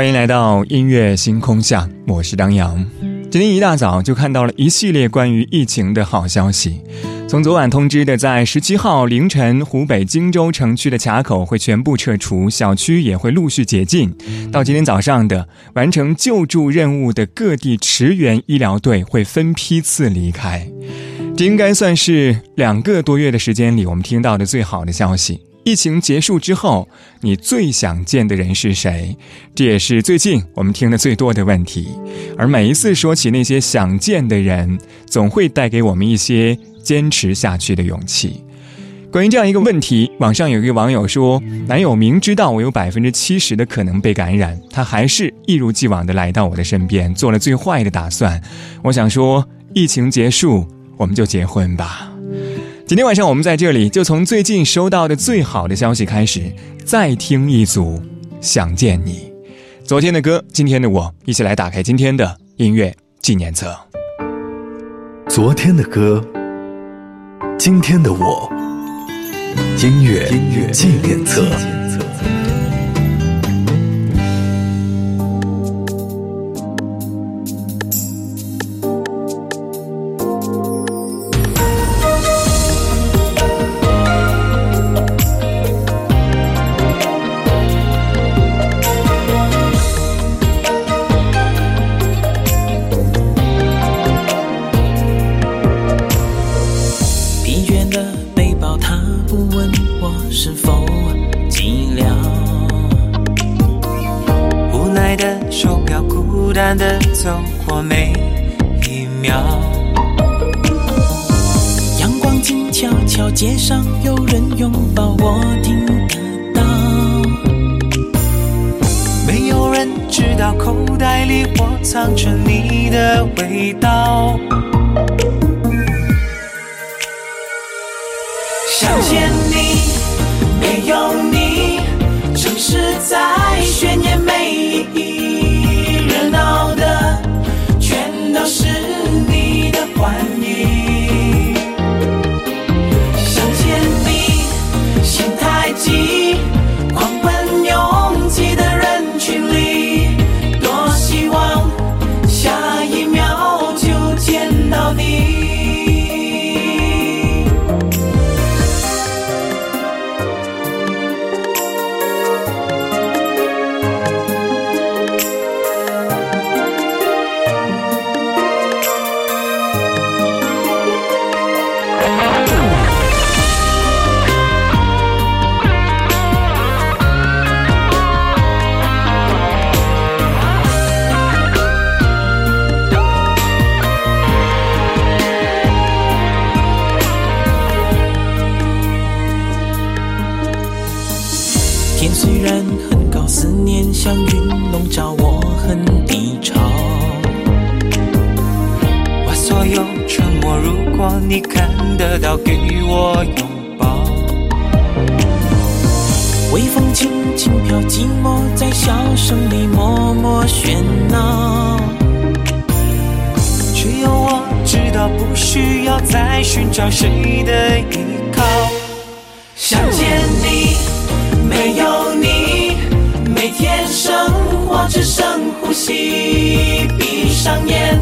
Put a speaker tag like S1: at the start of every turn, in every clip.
S1: 欢迎来到音乐星空下，我是张扬。今天一大早就看到了一系列关于疫情的好消息。从昨晚通知的，在十七号凌晨，湖北荆州城区的卡口会全部撤除，小区也会陆续解禁。到今天早上的，完成救助任务的各地驰援医疗队会分批次离开。这应该算是两个多月的时间里，我们听到的最好的消息。疫情结束之后，你最想见的人是谁？这也是最近我们听的最多的问题。而每一次说起那些想见的人，总会带给我们一些坚持下去的勇气。关于这样一个问题，网上有一个网友说：“男友明知道我有百分之七十的可能被感染，他还是一如既往的来到我的身边，做了最坏的打算。”我想说，疫情结束，我们就结婚吧。今天晚上我们在这里，就从最近收到的最好的消息开始，再听一组《想见你》。昨天的歌，今天的我，一起来打开今天的音乐纪念册。
S2: 昨天的歌，今天的我，音乐纪念册。
S3: 上有人拥抱，我听得到。没有人知道口袋里我藏着你的味道。知道，不需要再寻找谁的依靠。想见你，没有你，每天生活只剩呼吸。闭上眼，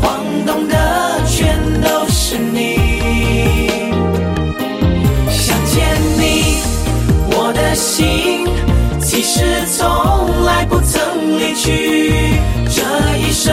S3: 晃动的全都。是你，想见你，我的心其实从来不曾离去，这一生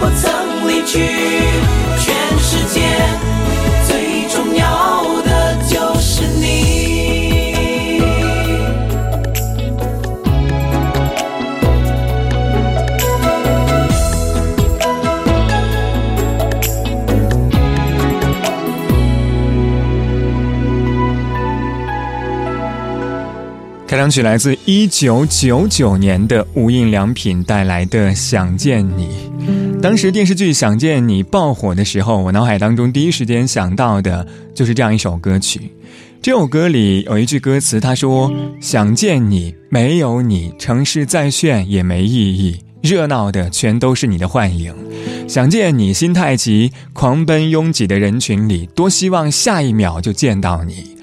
S3: 不曾离去。
S1: 开场曲来自一九九九年的无印良品带来的《想见你》。当时电视剧《想见你》爆火的时候，我脑海当中第一时间想到的就是这样一首歌曲。这首歌里有一句歌词，他说：“想见你，没有你，城市再炫也没意义，热闹的全都是你的幻影。想见你，心太急，狂奔拥挤的人群里，多希望下一秒就见到你。”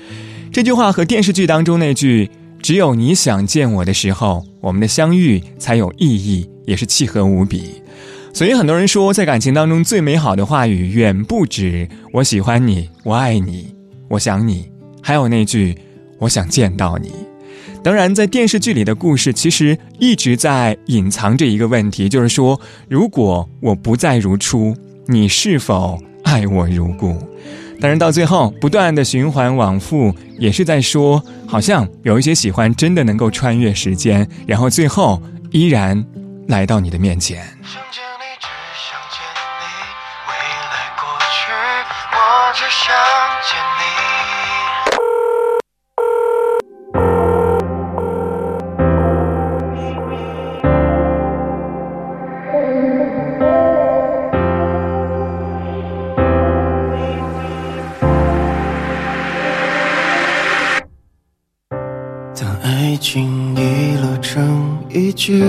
S1: 这句话和电视剧当中那句。只有你想见我的时候，我们的相遇才有意义，也是契合无比。所以很多人说，在感情当中最美好的话语，远不止“我喜欢你”“我爱你”“我想你”，还有那句“我想见到你”。当然，在电视剧里的故事，其实一直在隐藏着一个问题，就是说，如果我不再如初，你是否爱我如故？但是到最后，不断的循环往复，也是在说，好像有一些喜欢真的能够穿越时间，然后最后依然来到你的面前。
S4: 一句，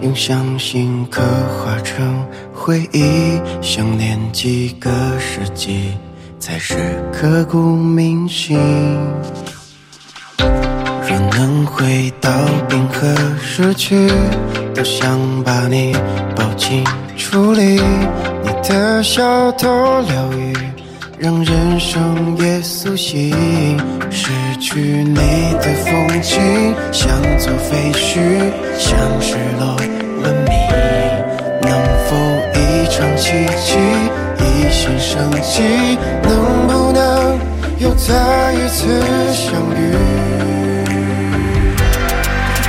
S4: 用相信刻画成回忆，想念几个世纪，才是刻骨铭心。若能回到冰河时区，多想把你抱紧处理，你的小偷疗愈。让人生也苏醒，失去你的风景，像座废墟，像失落文明。能否一场奇迹，一线生机？能不能又再一次相遇？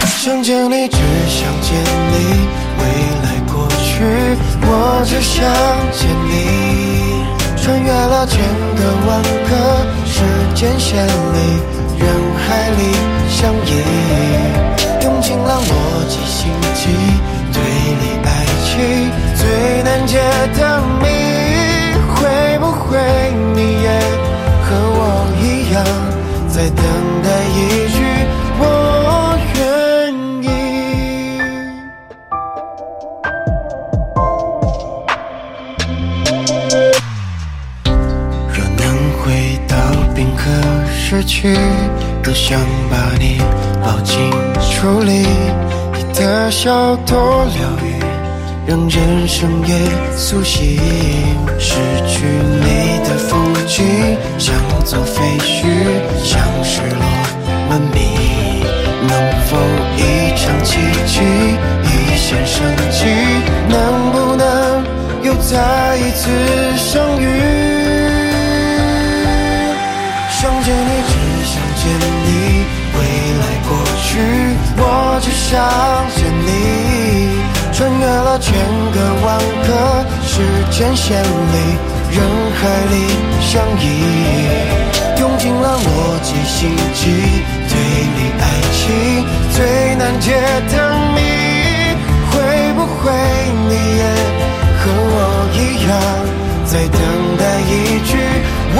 S4: 想见你，只想见你，未来过去，我只想见你。穿越了千个万个时间线里，人海里相依，用尽了逻辑心机，推理爱情最难解的谜，会不会你也和我一样，在等待一句去，多想把你抱紧处理，你的笑多疗愈，让人生也苏醒。失去你的风景，像座废墟，像失落文明。能否一场奇迹，一线生机？能不能又再一次相遇？只想见你。穿越了千个万个时间线里，人海里相依，用尽了逻辑心机，推理爱情最难解的谜，会不会你也和我一样，在等待一句我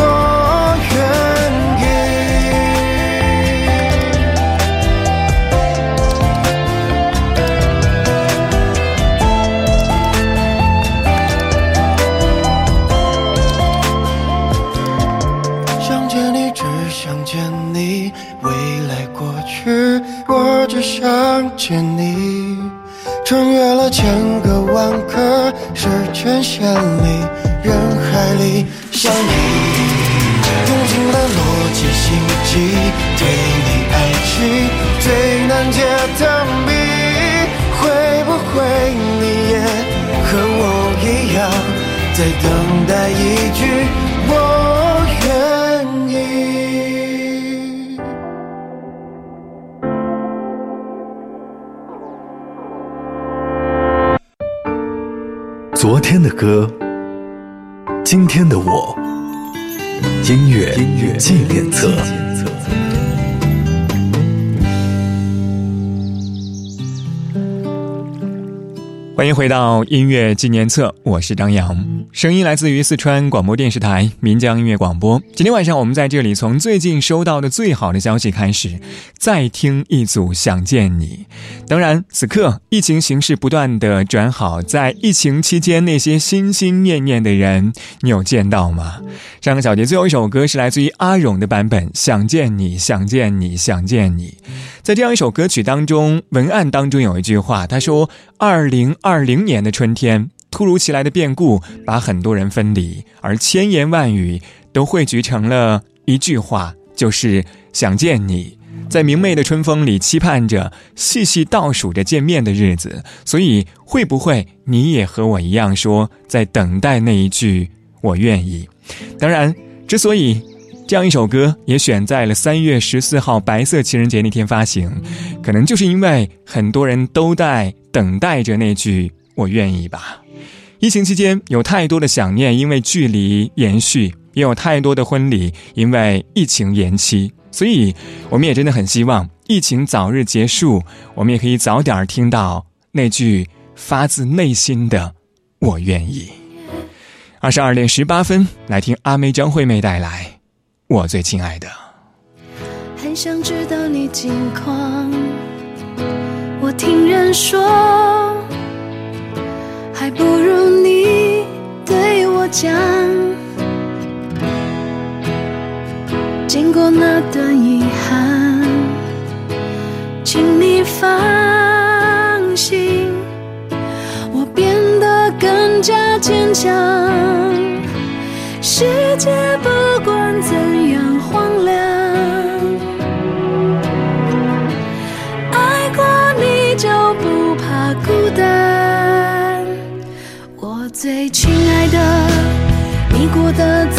S4: 千个万个十全千里人海里想你，用尽了逻辑心机，对你爱情最难解的谜，会不会你也和我一样
S5: 在等待一句我？
S2: 昨天的歌，今天的我，音乐纪念册。
S1: 欢迎回到音乐纪念册，我是张扬，声音来自于四川广播电视台岷江音乐广播。今天晚上我们在这里从最近收到的最好的消息开始，再听一组《想见你》。当然，此刻疫情形势不断的转好，在疫情期间那些心心念念的人，你有见到吗？上个小节最后一首歌是来自于阿勇的版本，《想见你，想见你，想见你》。在这样一首歌曲当中，文案当中有一句话，他说：“二零二零年的春天，突如其来的变故把很多人分离，而千言万语都汇聚成了一句话，就是想见你。在明媚的春风里，期盼着，细细倒数着见面的日子。所以，会不会你也和我一样，说在等待那一句我愿意？当然，之所以……这样一首歌也选在了三月十四号白色情人节那天发行，可能就是因为很多人都在等待着那句“我愿意”吧。疫情期间有太多的想念，因为距离延续；也有太多的婚礼，因为疫情延期。所以，我们也真的很希望疫情早日结束，我们也可以早点听到那句发自内心的“我愿意”。二十二点十八分，来听阿妹张惠妹带来。我最亲爱的，
S6: 很想知道你近况。我听人说，还不如你对我讲。经过那段遗憾，请你放心，我变得更加坚强。世界不过过的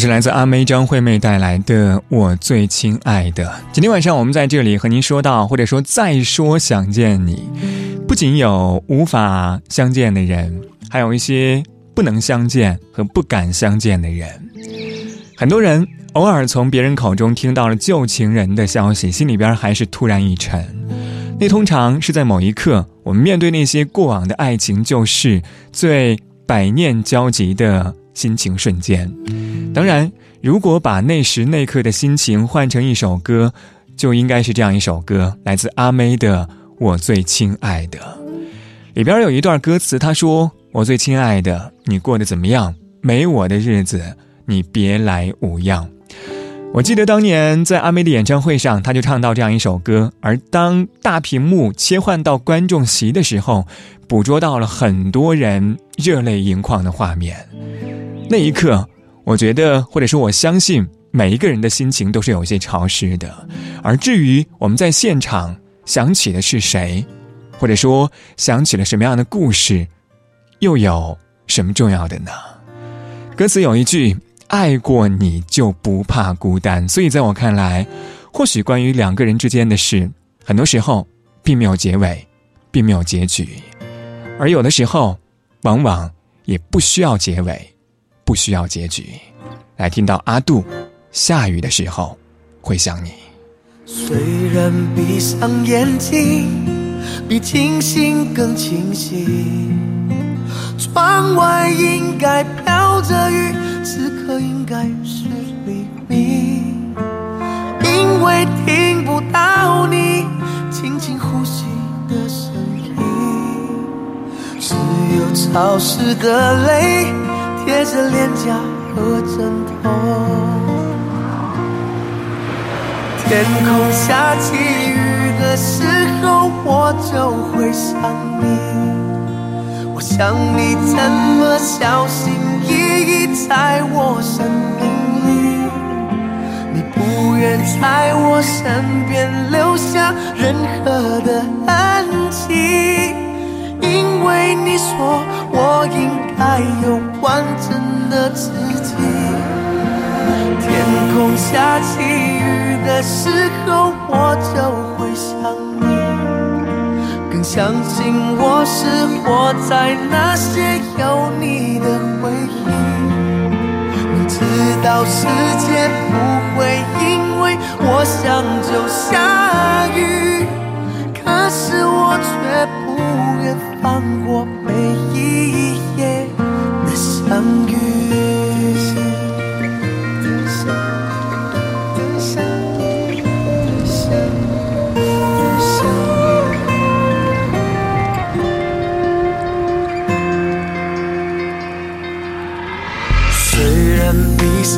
S1: 是来自阿妹张惠妹带来的《我最亲爱的》。今天晚上我们在这里和您说到，或者说再说想见你，不仅有无法相见的人，还有一些不能相见和不敢相见的人。很多人偶尔从别人口中听到了旧情人的消息，心里边还是突然一沉。那通常是在某一刻，我们面对那些过往的爱情旧事，最百念交集的心情瞬间。当然，如果把那时那刻的心情换成一首歌，就应该是这样一首歌，来自阿妹的《我最亲爱的》。里边有一段歌词，他说：“我最亲爱的，你过得怎么样？没我的日子，你别来无恙。”我记得当年在阿妹的演唱会上，他就唱到这样一首歌，而当大屏幕切换到观众席的时候，捕捉到了很多人热泪盈眶的画面。那一刻。我觉得，或者说我相信，每一个人的心情都是有些潮湿的。而至于我们在现场想起的是谁，或者说想起了什么样的故事，又有什么重要的呢？歌词有一句：“爱过你就不怕孤单。”所以在我看来，或许关于两个人之间的事，很多时候并没有结尾，并没有结局，而有的时候，往往也不需要结尾。不需要结局，来听到阿杜，下雨的时候会想你。
S5: 虽然闭上眼睛，比清醒更清晰。窗外应该飘着雨，此刻应该是黎明。因为听不到你轻轻呼吸的声音，只有潮湿的泪。贴着脸颊和枕头，天空下起雨的时候，我就会想你。我想你怎么小心翼翼在我生命里，你不愿在我身边留下任何的痕迹，因为你说我应。该有完整的自己。天空下起雨的时候，我就会想，相信我是活在那些有你的回忆。我知道世界不会因为我想就下雨，可是我却不愿放过每一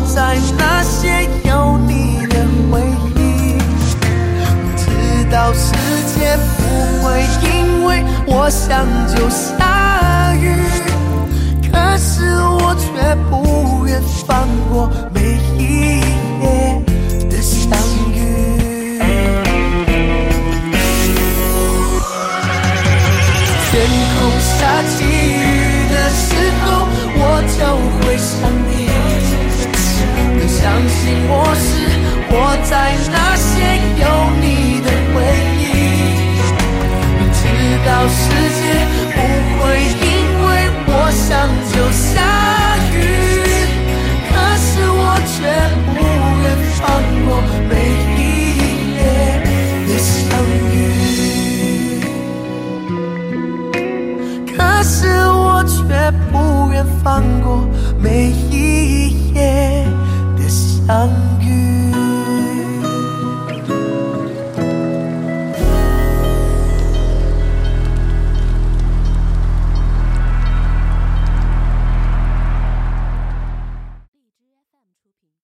S5: 在那些有你的回忆。我知道世界不会因为。我想就下雨，可是我却不愿放过相信我是活在那